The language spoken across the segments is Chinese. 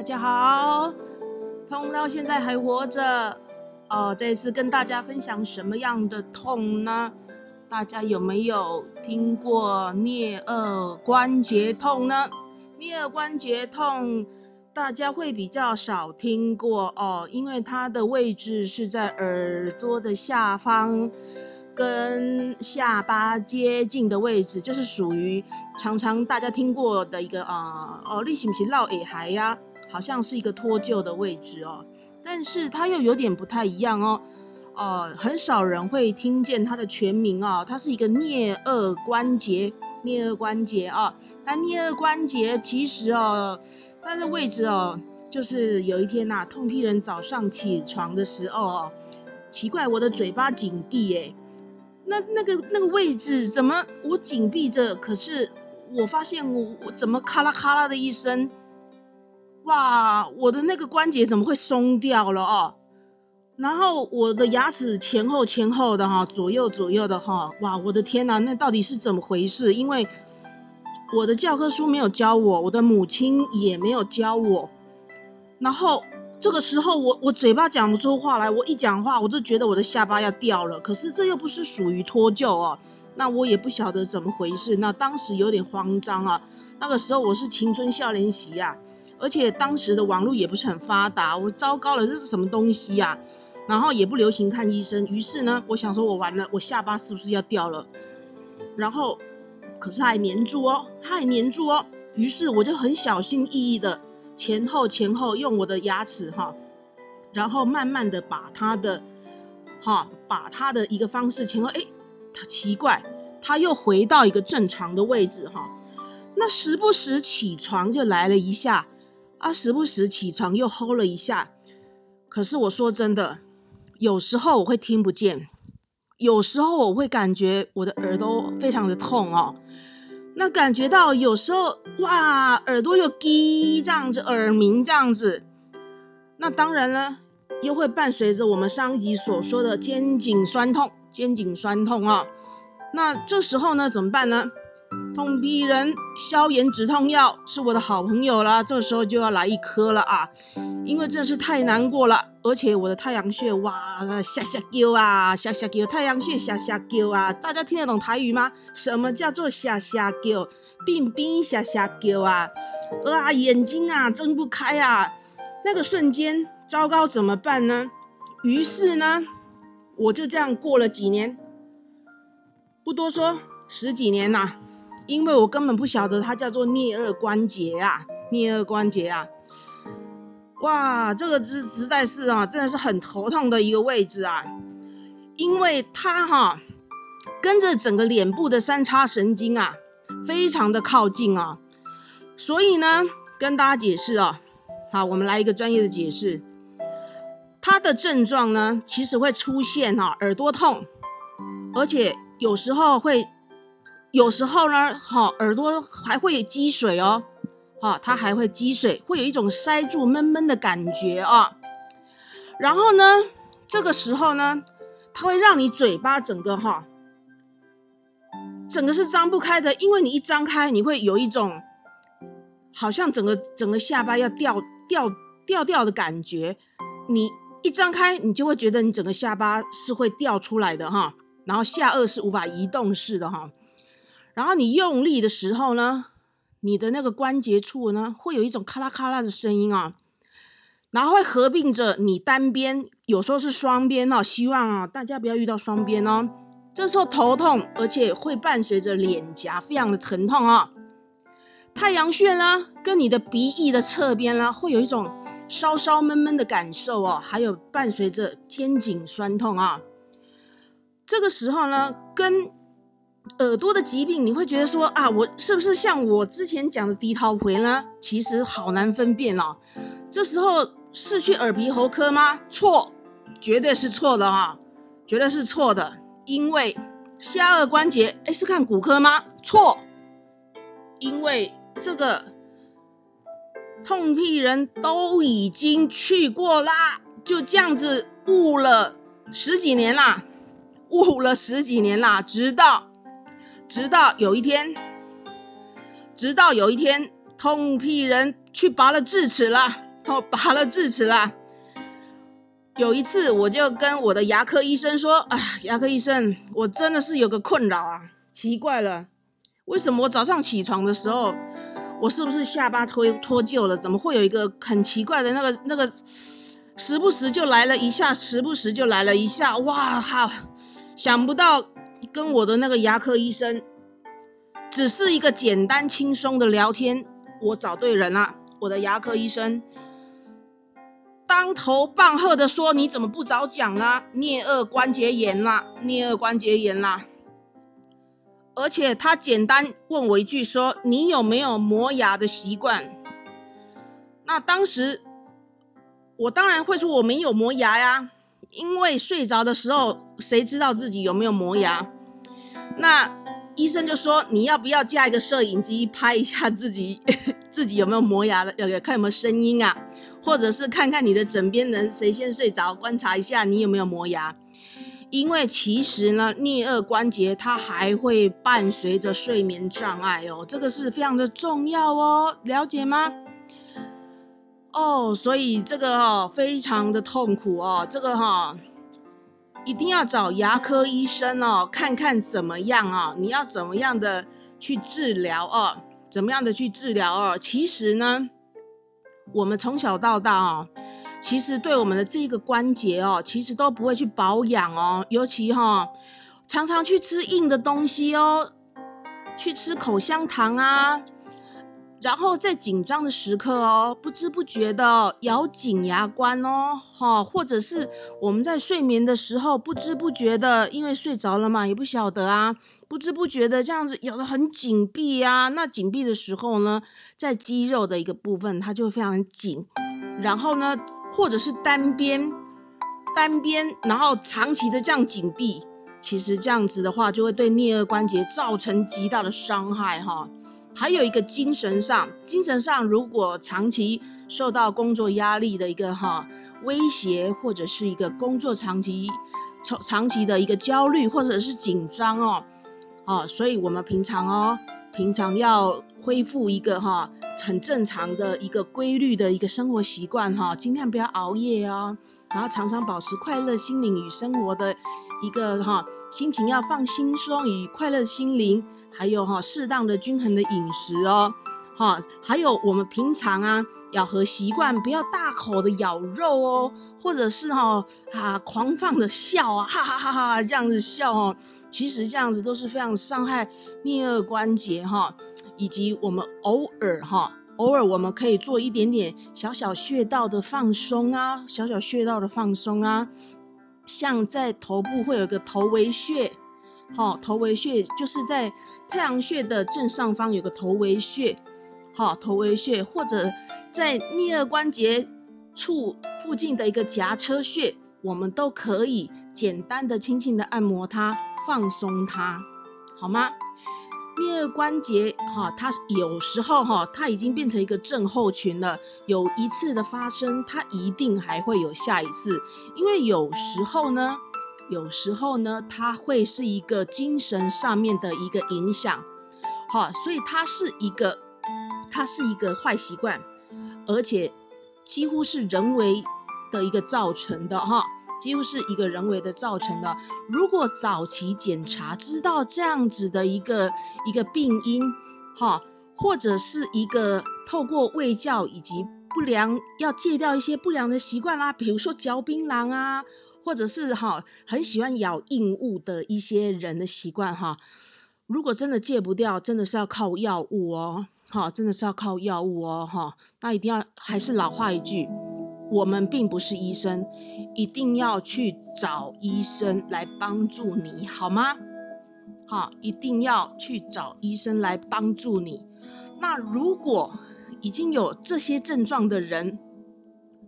大家好，痛到现在还活着哦。这一次跟大家分享什么样的痛呢？大家有没有听过颞颌关节痛呢？颞颌关节痛大家会比较少听过哦，因为它的位置是在耳朵的下方。跟下巴接近的位置，就是属于常常大家听过的一个啊哦，你是不是绕耳孩呀？好像是一个脱臼的位置哦，但是它又有点不太一样哦，呃，很少人会听见它的全名啊，它是一个颞颌关节，颞颌关节啊，那颞颌关节其实哦，它的位置哦，就是有一天呐，痛批人早上起床的时候哦，奇怪，我的嘴巴紧闭哎。那那个那个位置怎么我紧闭着？可是我发现我我怎么咔啦咔啦的一声，哇！我的那个关节怎么会松掉了哦？然后我的牙齿前后前后的哈，左右左右的哈，哇！我的天哪，那到底是怎么回事？因为我的教科书没有教我，我的母亲也没有教我，然后。这个时候，我我嘴巴讲不出话来，我一讲话，我就觉得我的下巴要掉了。可是这又不是属于脱臼哦，那我也不晓得怎么回事。那当时有点慌张啊。那个时候我是青春少年习啊，而且当时的网络也不是很发达，我糟糕了，这是什么东西呀？然后也不流行看医生，于是呢，我想说我完了，我下巴是不是要掉了？然后，可是还粘住哦，它还粘住哦。于是我就很小心翼翼的。前后前后用我的牙齿哈，然后慢慢的把它的哈，把它的一个方式前后哎，它奇怪，它又回到一个正常的位置哈。那时不时起床就来了一下啊，时不时起床又吼了一下。可是我说真的，有时候我会听不见，有时候我会感觉我的耳朵非常的痛哦。那感觉到有时候哇，耳朵又滴这样子，耳鸣这样子。那当然呢，又会伴随着我们上一集所说的肩颈酸痛，肩颈酸痛啊。那这时候呢，怎么办呢？痛批人消炎止痛药是我的好朋友啦，这时候就要来一颗了啊，因为真是太难过了，而且我的太阳穴哇，下下叫啊，下下叫，太阳穴下下叫啊，大家听得懂台语吗？什么叫做下下叫？病病下下叫啊，啊，眼睛啊睁不开啊，那个瞬间糟糕怎么办呢？于是呢，我就这样过了几年，不多说，十几年呐。因为我根本不晓得它叫做颞颌关节啊，颞颌关节啊，哇，这个实实在是啊，真的是很头痛的一个位置啊，因为它哈跟着整个脸部的三叉神经啊，非常的靠近啊，所以呢，跟大家解释啊，好，我们来一个专业的解释，它的症状呢，其实会出现哈耳朵痛，而且有时候会。有时候呢，哈，耳朵还会积水哦，哈，它还会积水，会有一种塞住闷闷的感觉啊。然后呢，这个时候呢，它会让你嘴巴整个哈，整个是张不开的，因为你一张开，你会有一种好像整个整个下巴要掉掉掉掉的感觉。你一张开，你就会觉得你整个下巴是会掉出来的哈，然后下颚是无法移动式的哈。然后你用力的时候呢，你的那个关节处呢，会有一种咔啦咔啦的声音啊，然后会合并着你单边，有时候是双边哦。希望啊，大家不要遇到双边哦。这时候头痛，而且会伴随着脸颊非常的疼痛啊。太阳穴呢，跟你的鼻翼的侧边呢，会有一种稍稍闷闷的感受哦，还有伴随着肩颈酸痛啊。这个时候呢，跟耳朵的疾病，你会觉得说啊，我是不是像我之前讲的低头回呢？其实好难分辨哦。这时候是去耳鼻喉科吗？错，绝对是错的啊，绝对是错的。因为下颚关节，哎，是看骨科吗？错，因为这个痛屁人都已经去过啦，就这样子误了十几年啦，误了十几年啦，直到。直到有一天，直到有一天，痛屁人去拔了智齿了，哦，拔了智齿啦。有一次，我就跟我的牙科医生说：“哎，牙科医生，我真的是有个困扰啊，奇怪了，为什么我早上起床的时候，我是不是下巴脱脱臼了？怎么会有一个很奇怪的那个那个，时不时就来了一下，时不时就来了一下？哇，好，想不到跟我的那个牙科医生，只是一个简单轻松的聊天，我找对人了，我的牙科医生。”当头棒喝的说：“你怎么不早讲啦？颞颌关节炎啦，颞颌关节炎啦！而且他简单问我一句说：你有没有磨牙的习惯？那当时我当然会说我没有磨牙呀，因为睡着的时候谁知道自己有没有磨牙？那医生就说：你要不要架一个摄影机拍一下自己，自己有没有磨牙的？要看有没有声音啊？”或者是看看你的枕边人谁先睡着，观察一下你有没有磨牙。因为其实呢，颞颌关节它还会伴随着睡眠障碍哦，这个是非常的重要哦，了解吗？哦，所以这个哦非常的痛苦哦，这个哈一定要找牙科医生哦，看看怎么样啊？你要怎么样的去治疗哦？怎么样的去治疗哦？其实呢。我们从小到大哦，其实对我们的这个关节哦，其实都不会去保养哦，尤其哈，常常去吃硬的东西哦，去吃口香糖啊。然后在紧张的时刻哦，不知不觉的咬紧牙关哦，哈，或者是我们在睡眠的时候不知不觉的，因为睡着了嘛，也不晓得啊，不知不觉的这样子咬得很紧闭啊。那紧闭的时候呢，在肌肉的一个部分，它就会非常紧。然后呢，或者是单边，单边，然后长期的这样紧闭，其实这样子的话，就会对颞颌关节造成极大的伤害哈。还有一个精神上，精神上如果长期受到工作压力的一个哈威胁，或者是一个工作长期长长期的一个焦虑或者是紧张哦，哦，所以我们平常哦，平常要恢复一个哈很正常的一个规律的一个生活习惯哈，尽量不要熬夜哦，然后常常保持快乐心灵与生活的一个哈心情要放轻松与快乐心灵。还有哈，适当的均衡的饮食哦，哈，还有我们平常啊，咬合习惯，不要大口的咬肉哦，或者是哈啊狂放的笑啊，哈哈哈哈这样子笑哦，其实这样子都是非常伤害颞颌关节哈，以及我们偶尔哈，偶尔我们可以做一点点小小穴道的放松啊，小小穴道的放松啊，像在头部会有个头围穴。好，头围穴就是在太阳穴的正上方有个头围穴，好，头围穴或者在颞二关节处附近的一个颊车穴，我们都可以简单的、轻轻的按摩它，放松它，好吗？颞二关节哈，它有时候哈，它已经变成一个症候群了，有一次的发生，它一定还会有下一次，因为有时候呢。有时候呢，它会是一个精神上面的一个影响，好，所以它是一个，它是一个坏习惯，而且几乎是人为的一个造成的哈，几乎是一个人为的造成的。如果早期检查知道这样子的一个一个病因，哈，或者是一个透过胃教以及不良要戒掉一些不良的习惯啦，比如说嚼槟榔啊。或者是哈很喜欢咬硬物的一些人的习惯哈，如果真的戒不掉，真的是要靠药物哦，哈，真的是要靠药物哦，哈，那一定要还是老话一句，我们并不是医生，一定要去找医生来帮助你，好吗？好，一定要去找医生来帮助你。那如果已经有这些症状的人，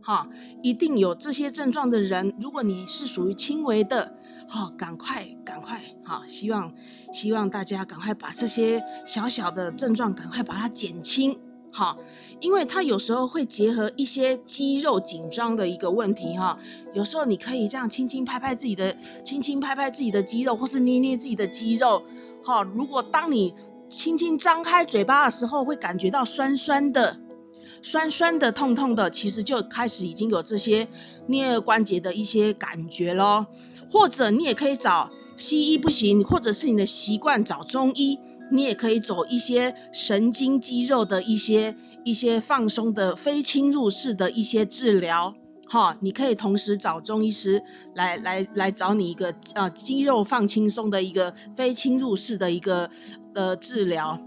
哈，一定有这些症状的人，如果你是属于轻微的，哈，赶快赶快，哈，希望希望大家赶快把这些小小的症状赶快把它减轻，哈，因为它有时候会结合一些肌肉紧张的一个问题，哈，有时候你可以这样轻轻拍拍自己的，轻轻拍拍自己的肌肉，或是捏捏自己的肌肉，哈，如果当你轻轻张开嘴巴的时候，会感觉到酸酸的。酸酸的、痛痛的，其实就开始已经有这些颞颌关节的一些感觉咯。或者你也可以找西医不行，或者是你的习惯找中医，你也可以走一些神经肌肉的一些一些放松的非侵入式的一些治疗。哈，你可以同时找中医师来来来找你一个呃肌肉放轻松的一个非侵入式的一个呃治疗，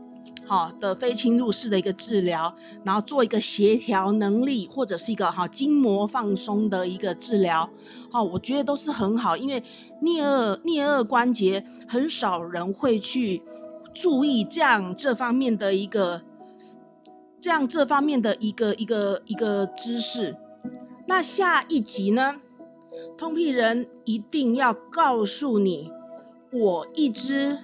好的非侵入式的一个治疗，然后做一个协调能力或者是一个哈筋膜放松的一个治疗，好，我觉得都是很好，因为颞颌颞颌关节很少人会去注意这样这方面的一个这样这方面的一个一个一个知识。那下一集呢？通屁人一定要告诉你，我一直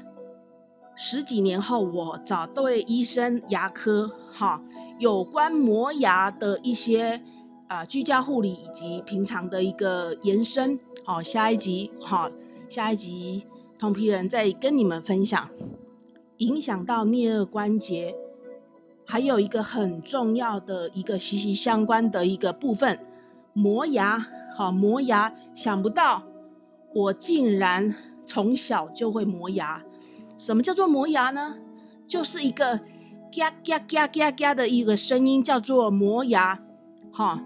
十几年后，我找对医生牙科，哈，有关磨牙的一些啊居家护理以及平常的一个延伸，好，下一集，好，下一集通批人再跟你们分享，影响到颞颌关节，还有一个很重要的一个息息相关的一个部分。磨牙，好磨牙，想不到我竟然从小就会磨牙。什么叫做磨牙呢？就是一个嘎嘎嘎嘎嘎的一个声音，叫做磨牙。哈，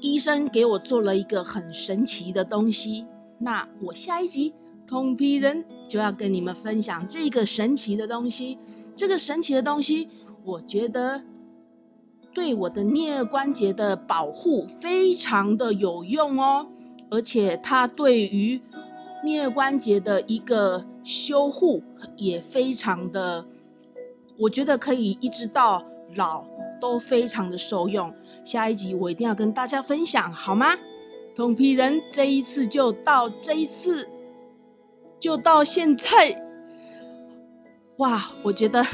医生给我做了一个很神奇的东西。那我下一集通皮人就要跟你们分享这个神奇的东西。这个神奇的东西，我觉得。对我的颞关节的保护非常的有用哦，而且它对于颞颌关节的一个修护也非常的，我觉得可以一直到老都非常的受用。下一集我一定要跟大家分享，好吗？同皮人这一次就到这一次，就到现在。哇，我觉得。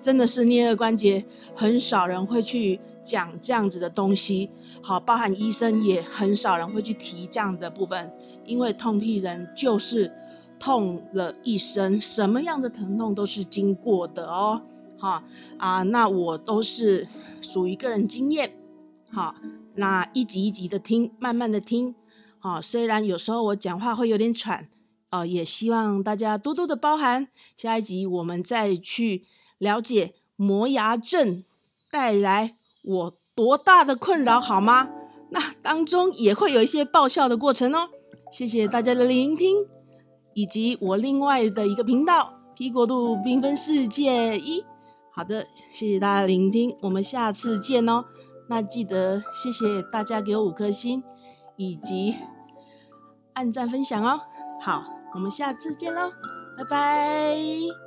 真的是颞颌关节，很少人会去讲这样子的东西。好，包含医生也很少人会去提这样的部分，因为痛屁人就是痛了一生，什么样的疼痛都是经过的哦。好啊，那我都是属于个人经验。好，那一集一集的听，慢慢的听。好，虽然有时候我讲话会有点喘，呃，也希望大家多多的包涵。下一集我们再去。了解磨牙症带来我多大的困扰好吗？那当中也会有一些爆笑的过程哦。谢谢大家的聆听，以及我另外的一个频道《P 国度缤纷世界一》。好的，谢谢大家聆听，我们下次见哦。那记得谢谢大家给我五颗星，以及按赞分享哦。好，我们下次见喽，拜拜。